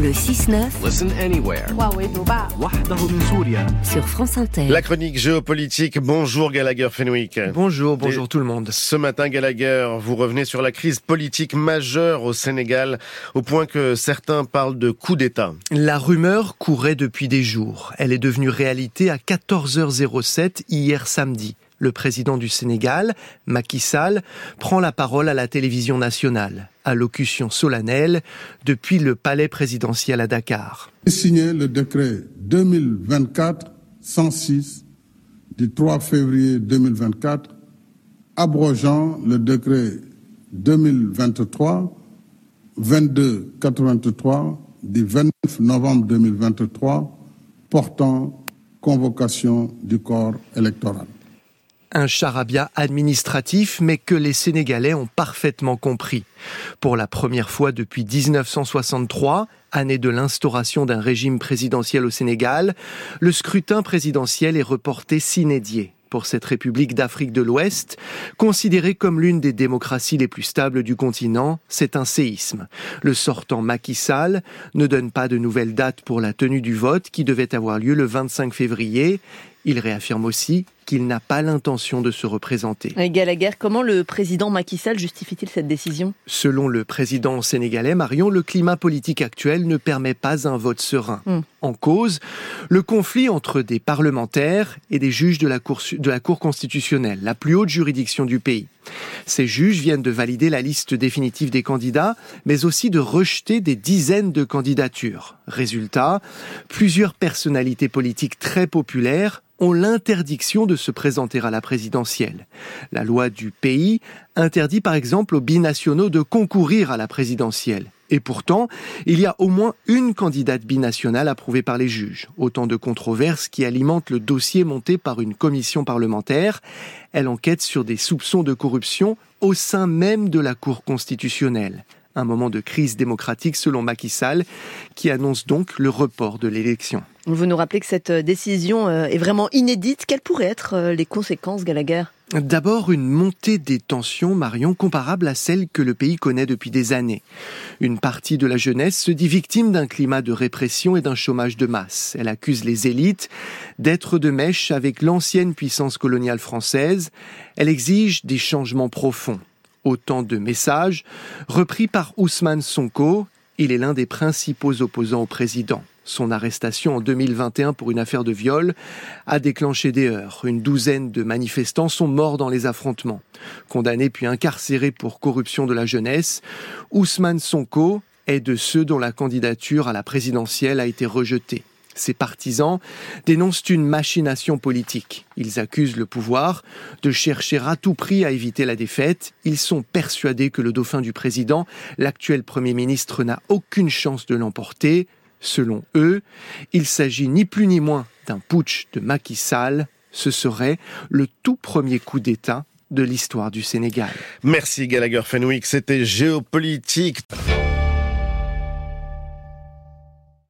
Le 6-9. Listen anywhere. Sur France Inter. La chronique géopolitique. Bonjour Gallagher Fenwick. Bonjour, bonjour tout le monde. Ce matin, Gallagher, vous revenez sur la crise politique majeure au Sénégal, au point que certains parlent de coup d'État. La rumeur courait depuis des jours. Elle est devenue réalité à 14h07 hier samedi le président du Sénégal, Macky Sall, prend la parole à la télévision nationale, allocution solennelle depuis le palais présidentiel à Dakar. Signé le décret 2024-106 du 3 février 2024, abrogeant le décret 2023-2283 du 29 novembre 2023 portant convocation du corps électoral un charabia administratif, mais que les Sénégalais ont parfaitement compris. Pour la première fois depuis 1963, année de l'instauration d'un régime présidentiel au Sénégal, le scrutin présidentiel est reporté s'inédier pour cette République d'Afrique de l'Ouest, considérée comme l'une des démocraties les plus stables du continent, c'est un séisme. Le sortant Macky Sall ne donne pas de nouvelle date pour la tenue du vote qui devait avoir lieu le 25 février. Il réaffirme aussi qu'il n'a pas l'intention de se représenter. Gallagher, comment le président Macky Sall justifie-t-il cette décision? Selon le président sénégalais Marion, le climat politique actuel ne permet pas un vote serein. Hmm. En cause, le conflit entre des parlementaires et des juges de la, cour, de la Cour constitutionnelle, la plus haute juridiction du pays. Ces juges viennent de valider la liste définitive des candidats, mais aussi de rejeter des dizaines de candidatures. Résultat, plusieurs personnalités politiques très populaires ont l'interdiction de se présenter à la présidentielle. La loi du pays interdit par exemple aux binationaux de concourir à la présidentielle. Et pourtant, il y a au moins une candidate binationale approuvée par les juges. Autant de controverses qui alimentent le dossier monté par une commission parlementaire. Elle enquête sur des soupçons de corruption au sein même de la Cour constitutionnelle un moment de crise démocratique selon Macky Sall, qui annonce donc le report de l'élection. Vous nous rappelez que cette euh, décision euh, est vraiment inédite. Quelles pourraient être euh, les conséquences, Gallagher? D'abord, une montée des tensions, Marion, comparable à celle que le pays connaît depuis des années. Une partie de la jeunesse se dit victime d'un climat de répression et d'un chômage de masse. Elle accuse les élites d'être de mèche avec l'ancienne puissance coloniale française. Elle exige des changements profonds. Autant de messages repris par Ousmane Sonko. Il est l'un des principaux opposants au président. Son arrestation en 2021 pour une affaire de viol a déclenché des heurts. Une douzaine de manifestants sont morts dans les affrontements. Condamné puis incarcéré pour corruption de la jeunesse, Ousmane Sonko est de ceux dont la candidature à la présidentielle a été rejetée. Ses partisans dénoncent une machination politique. Ils accusent le pouvoir de chercher à tout prix à éviter la défaite. Ils sont persuadés que le dauphin du président, l'actuel Premier ministre, n'a aucune chance de l'emporter. Selon eux, il s'agit ni plus ni moins d'un putsch de Macky Sall. Ce serait le tout premier coup d'État de l'histoire du Sénégal. Merci Gallagher Fenwick, c'était géopolitique.